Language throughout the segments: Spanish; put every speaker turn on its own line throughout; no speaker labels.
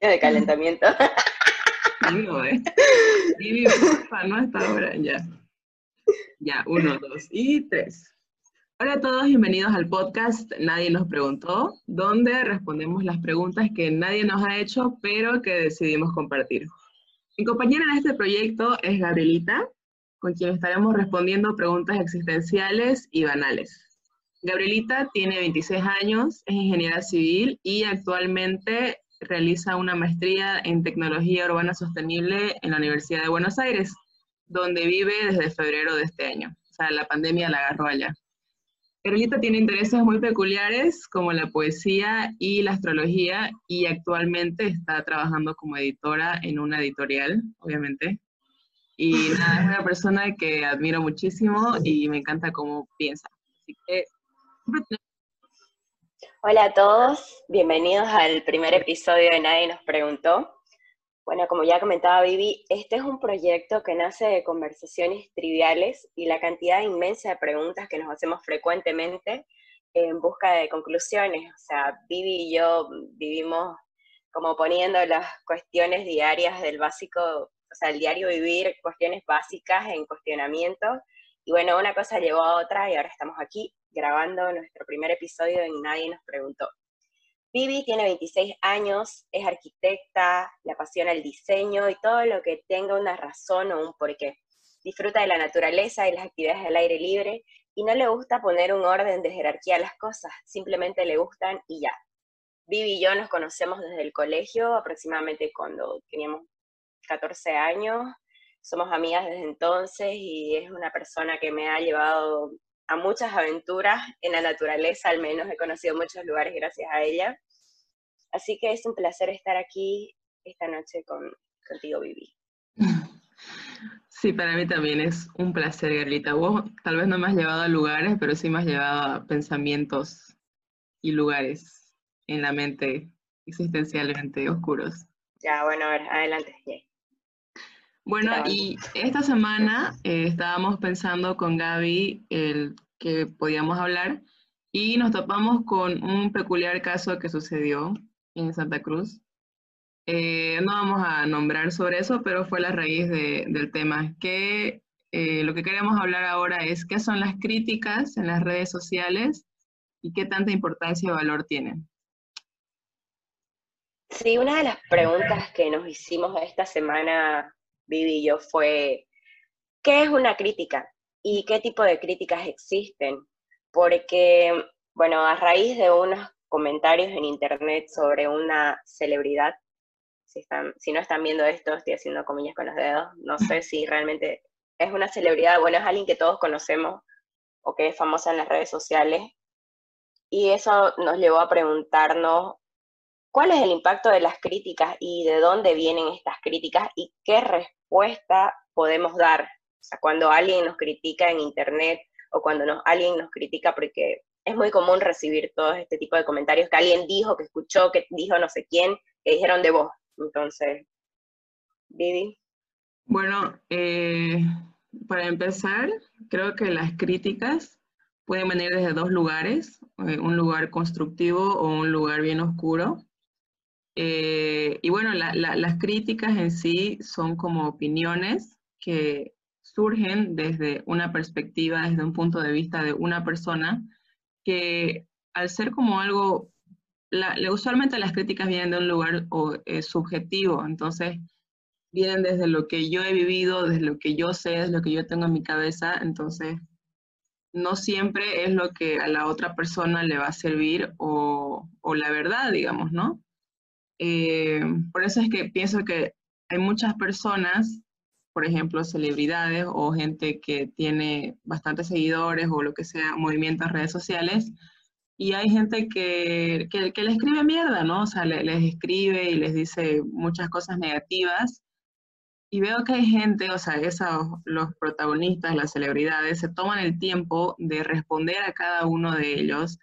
De calentamiento.
No, ¿eh? Vivi, porfa, no hasta ahora, ya. Ya, uno, dos y tres. Hola a todos, bienvenidos al podcast Nadie nos preguntó, donde respondemos las preguntas que nadie nos ha hecho, pero que decidimos compartir. Mi compañera en este proyecto es Gabrielita, con quien estaremos respondiendo preguntas existenciales y banales. Gabrielita tiene 26 años, es ingeniera civil y actualmente realiza una maestría en tecnología urbana sostenible en la Universidad de Buenos Aires, donde vive desde febrero de este año. O sea, la pandemia la agarró allá. Gabrielita tiene intereses muy peculiares como la poesía y la astrología y actualmente está trabajando como editora en una editorial, obviamente. Y nada, es una persona que admiro muchísimo y me encanta cómo piensa. Así que
Hola a todos, bienvenidos al primer episodio de Nadie nos preguntó. Bueno, como ya comentaba Vivi, este es un proyecto que nace de conversaciones triviales y la cantidad inmensa de preguntas que nos hacemos frecuentemente en busca de conclusiones. O sea, Vivi y yo vivimos como poniendo las cuestiones diarias del básico, o sea, el diario vivir, cuestiones básicas en cuestionamiento. Y bueno, una cosa llevó a otra y ahora estamos aquí grabando nuestro primer episodio en Nadie nos preguntó. Vivi tiene 26 años, es arquitecta, le apasiona el diseño y todo lo que tenga una razón o un porqué. Disfruta de la naturaleza y las actividades del aire libre y no le gusta poner un orden de jerarquía a las cosas, simplemente le gustan y ya. Vivi y yo nos conocemos desde el colegio, aproximadamente cuando teníamos 14 años. Somos amigas desde entonces y es una persona que me ha llevado a muchas aventuras en la naturaleza, al menos he conocido muchos lugares gracias a ella. Así que es un placer estar aquí esta noche con, contigo, Vivi.
Sí, para mí también es un placer, Garlita. Vos tal vez no me has llevado a lugares, pero sí me has llevado a pensamientos y lugares en la mente existencialmente oscuros.
Ya, bueno, a ver, adelante.
Bueno, y esta semana eh, estábamos pensando con Gaby el que podíamos hablar y nos topamos con un peculiar caso que sucedió en Santa Cruz. Eh, no vamos a nombrar sobre eso, pero fue la raíz del tema. Que eh, lo que queremos hablar ahora es qué son las críticas en las redes sociales y qué tanta importancia o valor tienen.
Sí, una de las preguntas que nos hicimos esta semana Vivi y yo fue, ¿qué es una crítica? ¿Y qué tipo de críticas existen? Porque, bueno, a raíz de unos comentarios en internet sobre una celebridad, si, están, si no están viendo esto, estoy haciendo comillas con los dedos, no sé si realmente es una celebridad, bueno, es alguien que todos conocemos o que es famosa en las redes sociales. Y eso nos llevó a preguntarnos cuál es el impacto de las críticas y de dónde vienen estas críticas y qué respuesta podemos dar. O sea, cuando alguien nos critica en internet o cuando alguien nos critica porque es muy común recibir todo este tipo de comentarios que alguien dijo, que escuchó, que dijo no sé quién, que dijeron de vos. Entonces, Vivi.
Bueno, eh, para empezar, creo que las críticas pueden venir desde dos lugares, eh, un lugar constructivo o un lugar bien oscuro. Eh, y bueno, las críticas en sí son como opiniones que surgen desde una perspectiva, desde un punto de vista de una persona, que al ser como algo, usualmente las críticas vienen de un lugar eh, subjetivo, entonces vienen desde lo que yo he vivido, desde lo que yo sé, desde lo que yo tengo en mi cabeza, entonces no siempre es lo que a la otra persona le va a servir o, o la verdad, digamos, ¿no? Eh, por eso es que pienso que hay muchas personas, por ejemplo, celebridades o gente que tiene bastantes seguidores o lo que sea, movimientos en redes sociales, y hay gente que, que, le escribe mierda, ¿no? O sea, les escribe y les dice muchas cosas negativas. Y veo que hay gente, o sea, esos, los protagonistas, las celebridades, se toman el tiempo de responder a cada uno de ellos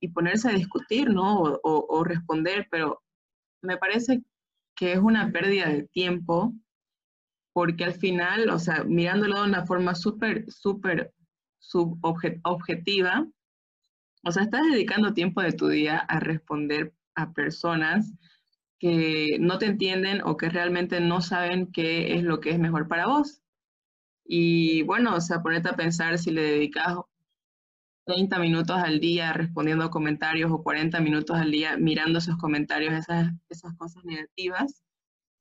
y ponerse a discutir, ¿no? O responder, pero me parece que es una pérdida de tiempo porque al final, o sea, mirándolo de una forma súper, súper objetiva, o sea, estás dedicando tiempo de tu día a responder a personas que no te entienden o que realmente no saben qué es lo que es mejor para vos. Y bueno, o sea, ponete a pensar si le dedicas 30 minutos al día respondiendo comentarios o 40 minutos al día mirando esos comentarios, esas, esas cosas negativas,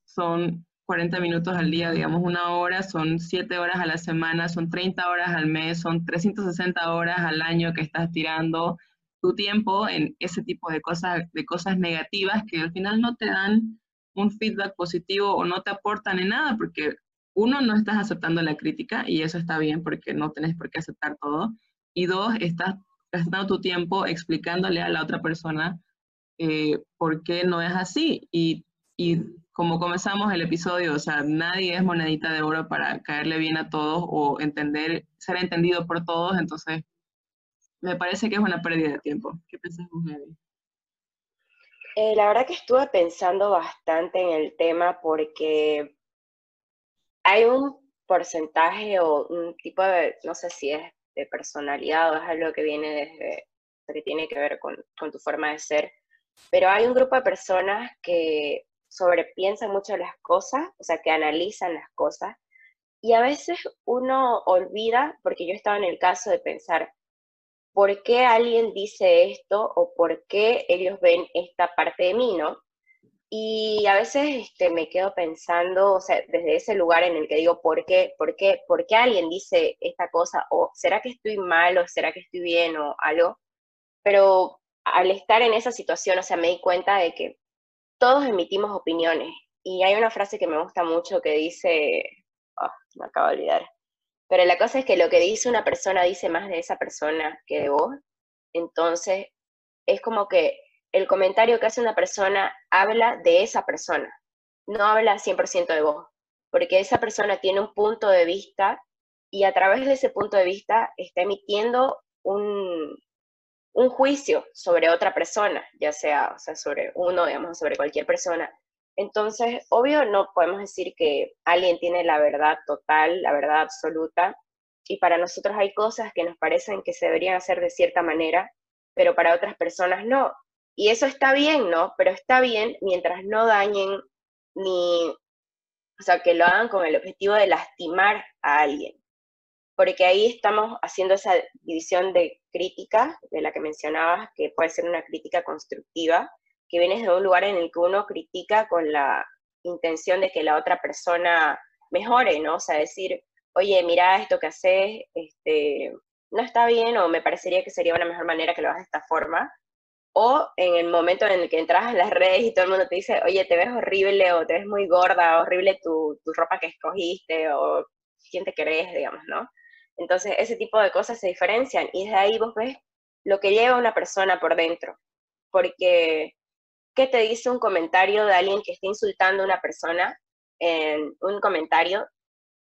son 40 minutos al día, digamos una hora, son 7 horas a la semana, son 30 horas al mes, son 360 horas al año que estás tirando tu tiempo en ese tipo de cosas, de cosas negativas que al final no te dan un feedback positivo o no te aportan en nada, porque uno, no estás aceptando la crítica y eso está bien porque no tenés por qué aceptar todo. Y dos, estás gastando tu tiempo explicándole a la otra persona eh, por qué no es así. Y, y como comenzamos el episodio, o sea, nadie es monedita de oro para caerle bien a todos o entender, ser entendido por todos, entonces me parece que es una pérdida de tiempo. ¿Qué piensas vos,
eh, la verdad que estuve pensando bastante en el tema porque hay un porcentaje o un tipo de, no sé si es personalidad o es algo que viene desde, que tiene que ver con, con tu forma de ser, pero hay un grupo de personas que sobrepiensan mucho las cosas, o sea, que analizan las cosas, y a veces uno olvida, porque yo estaba en el caso de pensar, por qué alguien dice esto o por qué ellos ven esta parte de mí, ¿no? Y a veces este, me quedo pensando, o sea, desde ese lugar en el que digo, ¿por qué, por qué, por qué alguien dice esta cosa? ¿O será que estoy mal o será que estoy bien o algo? Pero al estar en esa situación, o sea, me di cuenta de que todos emitimos opiniones. Y hay una frase que me gusta mucho que dice, oh, me acabo de olvidar, pero la cosa es que lo que dice una persona dice más de esa persona que de vos. Entonces, es como que el comentario que hace una persona habla de esa persona, no habla 100% de vos, porque esa persona tiene un punto de vista y a través de ese punto de vista está emitiendo un, un juicio sobre otra persona, ya sea, sea, sobre uno, digamos, sobre cualquier persona. Entonces, obvio, no podemos decir que alguien tiene la verdad total, la verdad absoluta, y para nosotros hay cosas que nos parecen que se deberían hacer de cierta manera, pero para otras personas no. Y eso está bien, ¿no? Pero está bien mientras no dañen ni, o sea, que lo hagan con el objetivo de lastimar a alguien. Porque ahí estamos haciendo esa división de crítica de la que mencionabas, que puede ser una crítica constructiva, que vienes de un lugar en el que uno critica con la intención de que la otra persona mejore, ¿no? O sea, decir, oye, mira esto que haces, este, no está bien o me parecería que sería una mejor manera que lo hagas de esta forma. O en el momento en el que entras en las redes y todo el mundo te dice, oye, te ves horrible o te ves muy gorda, horrible tu, tu ropa que escogiste o quién te crees, digamos, ¿no? Entonces, ese tipo de cosas se diferencian y desde ahí vos ves lo que lleva una persona por dentro. Porque ¿qué te dice un comentario de alguien que está insultando a una persona en un comentario,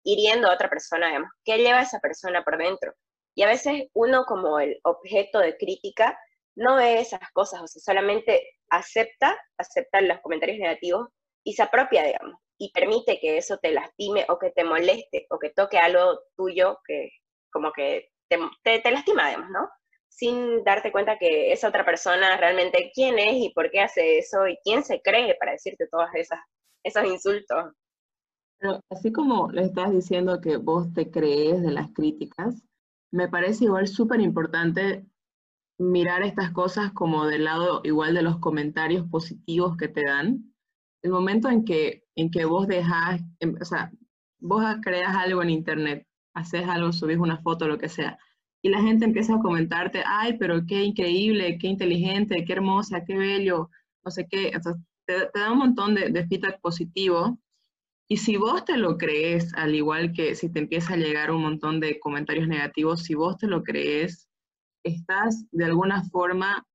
hiriendo a otra persona, digamos? ¿Qué lleva esa persona por dentro? Y a veces uno como el objeto de crítica no ve esas cosas, o sea, solamente acepta, acepta los comentarios negativos y se apropia, digamos, y permite que eso te lastime o que te moleste o que toque algo tuyo que como que te, te, lastima, digamos, ¿no? sin darte cuenta que esa otra persona realmente quién es y por qué hace eso y quién se cree para decirte todos esas, esos insultos.
Pero así como le estás diciendo que vos te crees de las críticas, me parece igual súper importante mirar estas cosas como del lado igual de los comentarios positivos que te dan. El momento en que, en que vos dejas, em, o sea, vos creas algo en internet, haces algo, subís una foto, lo que sea, y la gente empieza a comentarte, ay, pero qué increíble, qué inteligente, qué hermosa, qué bello, no sé qué, Entonces, te, da un montón de, de feedback positivo. Y si vos te lo crees, al igual que si te empieza a llegar un montón de comentarios negativos, si vos te lo crees, estás de alguna forma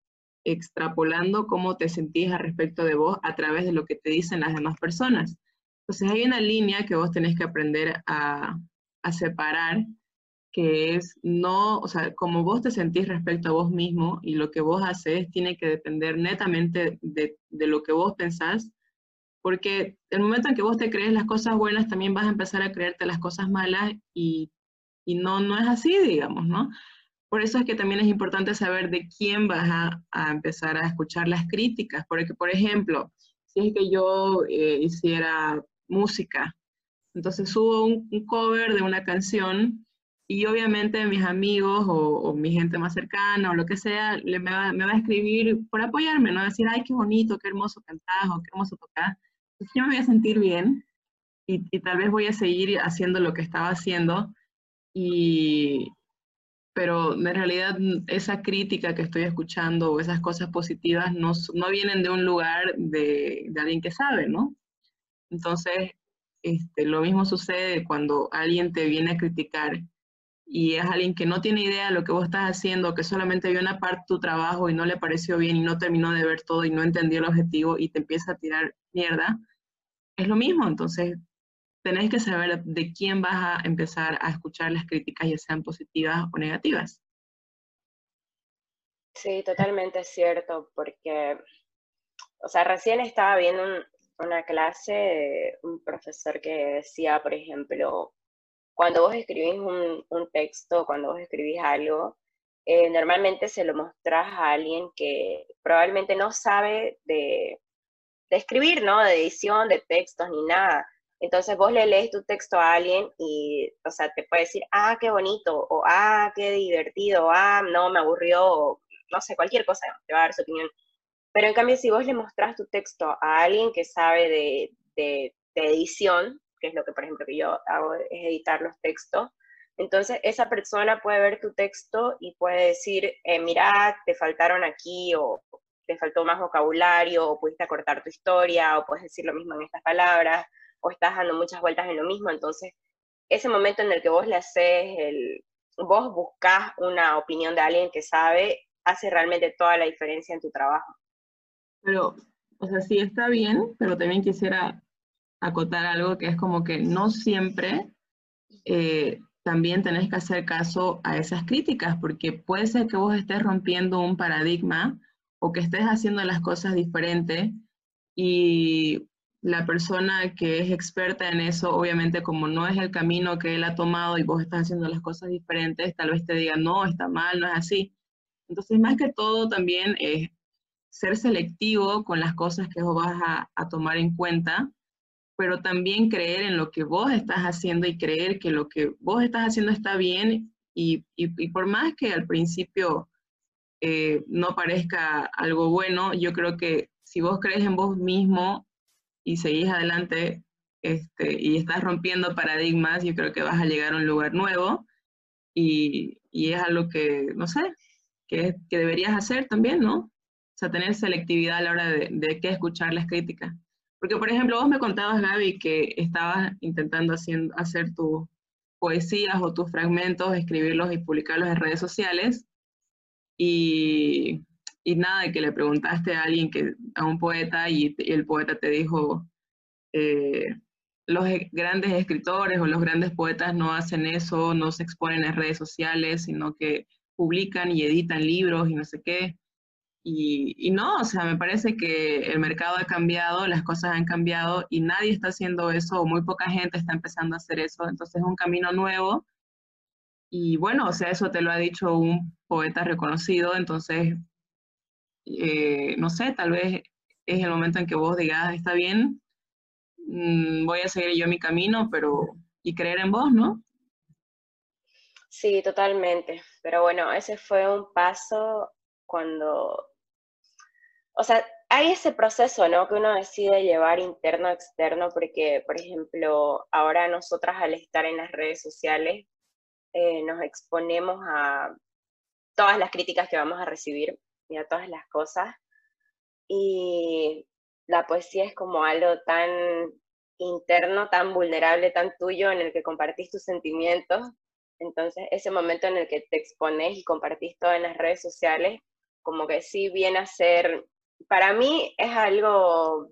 extrapolando cómo te sentís al respecto de vos a través de lo que te dicen las demás personas. Entonces hay una línea que vos tenés que aprender a, a separar que es no, o sea, como vos te sentís respecto a vos mismo y lo que vos haces tiene que depender netamente de, de, lo que vos pensás, porque el momento en que vos te crees las cosas buenas, también vas a empezar a creerte las cosas malas y, y no, no es así, digamos, ¿no? Por eso es que también es importante saber de quién vas a, empezar a escuchar las críticas, porque, por ejemplo, si es que yo eh, hiciera música. Entonces subo un, cover de una canción y obviamente mis amigos o, mi gente más cercana o lo que sea me, va, a escribir por apoyarme, ¿no? Decir, ay, qué bonito, qué hermoso cantar o qué hermoso tocar. Entonces yo me voy a sentir bien y, y tal vez voy a seguir haciendo lo que estaba haciendo y, pero en realidad esa crítica que estoy escuchando o esas cosas positivas no, no vienen de un lugar de, de, alguien que sabe, ¿no? Entonces, este, lo mismo sucede cuando alguien te viene a criticar y es alguien que no tiene idea de lo que vos estás haciendo, que solamente vio una parte de tu trabajo y no le pareció bien y no terminó de ver todo y no entendió el objetivo y te empieza a tirar mierda, es lo mismo. Entonces, tenés que saber de quién vas a empezar a escuchar las críticas, ya sean positivas o negativas.
Sí, totalmente cierto, porque, o sea, recién estaba viendo una clase de un profesor que decía, por ejemplo, cuando vos escribís un, texto, cuando vos escribís algo, eh, normalmente se lo mostrás a alguien que probablemente no sabe de, de escribir, ¿no? De edición, de textos, ni nada. Entonces vos le lees tu texto a alguien y, o sea, te puede decir, ah, qué bonito, o ah, qué divertido, ah, no, me aburrió, o no sé, cualquier cosa, te va a dar su opinión. Pero en cambio, si vos le mostrás tu texto a alguien que sabe de, de, edición, que es lo que, por ejemplo, yo hago, es editar los textos, entonces esa persona puede ver tu texto y puede decir, eh, mira, te faltaron aquí, o te faltó más vocabulario, o pudiste acortar tu historia, o puedes decir lo mismo en estas palabras o estás dando muchas vueltas en lo mismo, entonces ese momento en el que vos le haces el, vos buscas una opinión de alguien que sabe, hace realmente toda la diferencia en tu trabajo.
Pero, o sea, sí está bien, pero también quisiera acotar algo que es como que no siempre eh, también tenés que hacer caso a esas críticas, porque puede ser que vos estés rompiendo un paradigma o que estés haciendo las cosas diferentes y la persona que es experta en eso, obviamente como no es el camino que él ha tomado y vos estás haciendo las cosas diferentes, tal vez te diga, no, está mal, no es así. Entonces, más que todo también es ser selectivo con las cosas que vos vas a, tomar en cuenta, pero también creer en lo que vos estás haciendo y creer que lo que vos estás haciendo está bien y, por más que al principio eh, no parezca algo bueno, yo creo que si vos crees en vos mismo y seguís adelante este, y estás rompiendo paradigmas, yo creo que vas a llegar a un lugar nuevo y, y es algo que, no sé, que, que, deberías hacer también, ¿no? O sea, tener selectividad a la hora de, de qué escuchar las críticas. Porque, por ejemplo, vos me contabas, Gaby, que estabas intentando haciendo, hacer tus poesías o tus fragmentos, escribirlos y publicarlos en redes sociales. Y y nada, de que le preguntaste a alguien, que, a un poeta, y, el poeta te dijo, eh, los e, grandes escritores o los grandes poetas no hacen eso, no se exponen en redes sociales, sino que publican y editan libros y no sé qué. Y, y, no, o sea, me parece que el mercado ha cambiado, las cosas han cambiado y nadie está haciendo eso, o muy poca gente está empezando a hacer eso. Entonces es un camino nuevo. Y bueno, o sea, eso te lo ha dicho un poeta reconocido, entonces eh, no sé, tal vez es el momento en que vos digas, está bien, mm, voy a seguir yo mi camino, pero y creer en vos, ¿no?
Sí, totalmente. Pero bueno, ese fue un paso cuando, o sea, hay ese proceso, ¿no? Que uno decide llevar interno, externo, porque, por ejemplo, ahora nosotras al estar en las redes sociales, eh, nos exponemos a todas las críticas que vamos a recibir y a todas las cosas. Y la poesía es como algo tan interno, tan vulnerable, tan tuyo, en el que compartís tus sentimientos. Entonces, ese momento en el que te expones y compartís todo en las redes sociales, como que sí viene a ser, para mí es algo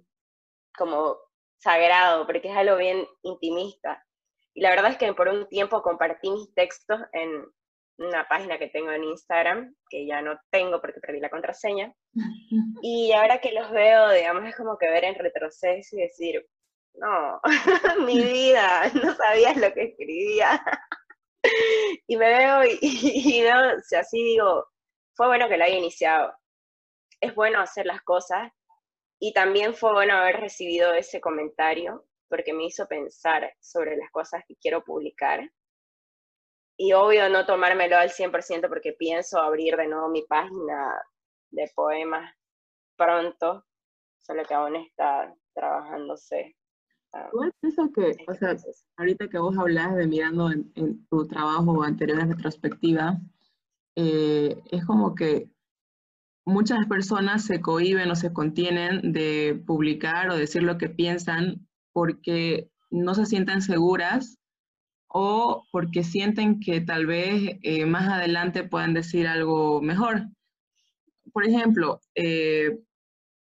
como sagrado, porque es algo bien intimista. Y la verdad es que por un tiempo compartí mis textos en, una página que tengo en Instagram, que ya no tengo porque perdí la contraseña. Y ahora que los veo, digamos, es como que ver en retroceso y decir, no, mi vida, no sabías lo que escribía. y me veo y, y, no, o sea, así digo, fue bueno que lo haya iniciado. Es bueno hacer las cosas y también fue bueno haber recibido ese comentario porque me hizo pensar sobre las cosas que quiero publicar. Y obvio no tomármelo al 100% porque pienso abrir de nuevo mi página de poemas pronto, solo que aún está trabajándose.
Ah, Igual pienso que, o sea, ahorita que vos hablas de mirando en, tu trabajo anterior en retrospectiva, eh, es como que muchas personas se cohiben o se contienen de publicar o decir lo que piensan porque no se sienten seguras o porque sienten que tal vez eh, más adelante puedan decir algo mejor. Por ejemplo, eh,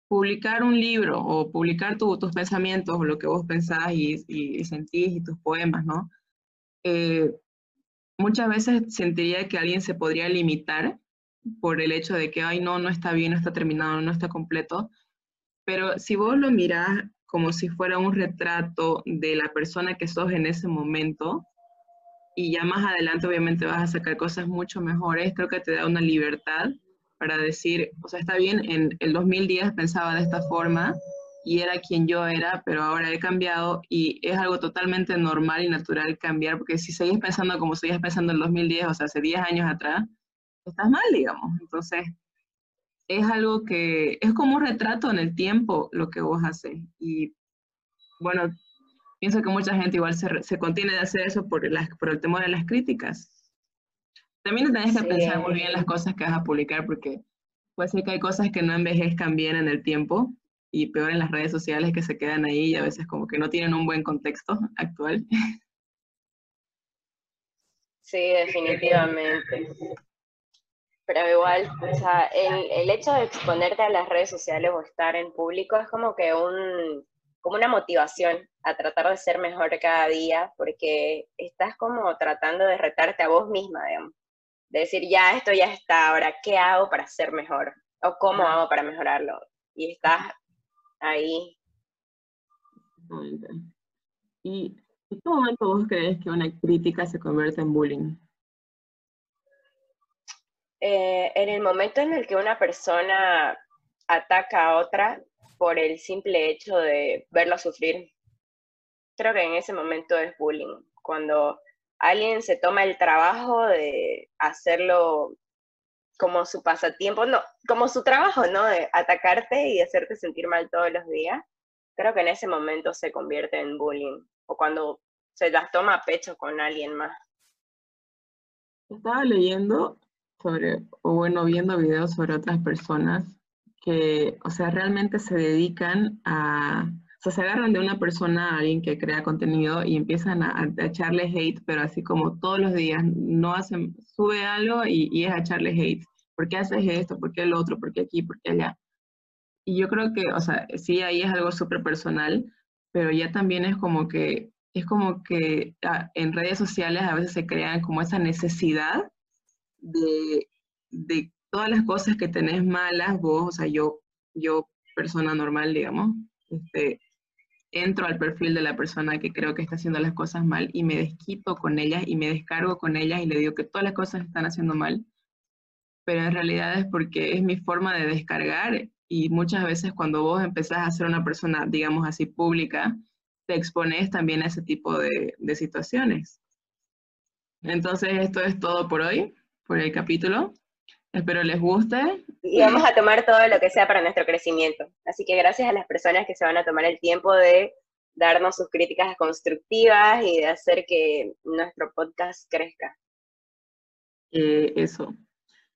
publicar un libro o publicar tus pensamientos o lo que vos pensás y, sentís y tus poemas, ¿no? Eh, muchas veces sentiría que alguien se podría limitar por el hecho de que, ay, no, no está bien, no está terminado, no está completo. Pero si vos lo mirás como si fuera un retrato de la persona que sos en ese momento, y ya más adelante obviamente vas a sacar cosas mucho mejores, creo que te da una libertad para decir, o sea, está bien, en el 2010 pensaba de esta forma y era quien yo era, pero ahora he cambiado y es algo totalmente normal y natural cambiar, porque si seguís pensando como seguías pensando en el 2010, o sea, hace 10 años atrás, estás mal, digamos. Entonces, es algo que es como un retrato en el tiempo lo que vos haces. Y bueno, pienso que mucha gente igual se, se contiene de hacer eso por, las, por el temor de las críticas. También tenés que pensar muy bien las cosas que vas a publicar porque puede ser que hay cosas que no envejezcan bien en el tiempo y peor en las redes sociales que se quedan ahí y a veces como que no tienen un buen contexto actual.
Sí, definitivamente pero igual, o sea, el, el, hecho de exponerte a las redes sociales o estar en público es como que un, como una motivación a tratar de ser mejor cada día, porque estás como tratando de retarte a vos misma, digamos. De decir, ya, esto ya está, ahora, ¿qué hago para ser mejor? ¿O cómo hago para mejorarlo? Y estás ahí.
¿Y en qué momento vos crees que una crítica se convierte en bullying?
Eh, en el momento en el que una persona ataca a otra por el simple hecho de verlo sufrir, creo que en ese momento es bullying. Cuando alguien se toma el trabajo de hacerlo como su pasatiempo, no, como su trabajo, ¿no? De atacarte y hacerte sentir mal todos los días, creo que en ese momento se convierte en bullying. O cuando se las toma a pecho con alguien más.
Estaba leyendo sobre, o bueno, viendo videos sobre otras personas que, o sea, realmente se dedican a, o sea, se agarran de una persona, a alguien que crea contenido y empiezan a, echarle hate, pero así como todos los días, no hacen, sube algo y, y es a echarle hate. ¿Por qué haces esto? ¿Por qué el otro? ¿Por qué aquí? ¿Por qué allá? Y yo creo que, o sea, sí, ahí es algo súper personal, pero ya también es como que, es como que ah, en redes sociales a veces se crean como esa necesidad de, de todas las cosas que tenés malas, vos, o sea, yo, yo persona normal, digamos, este, entro al perfil de la persona que creo que está haciendo las cosas mal y me desquito con ellas y me descargo con ellas y le digo que todas las cosas están haciendo mal, pero en realidad es porque es mi forma de descargar y muchas veces cuando vos empezás a ser una persona, digamos así, pública, te expones también a ese tipo de, de situaciones. Entonces, esto es todo por hoy por el capítulo. Espero les guste.
Y vamos a tomar todo lo que sea para nuestro crecimiento. Así que gracias a las personas que se van a tomar el tiempo de darnos sus críticas constructivas y de hacer que nuestro podcast crezca.
Eh, eso.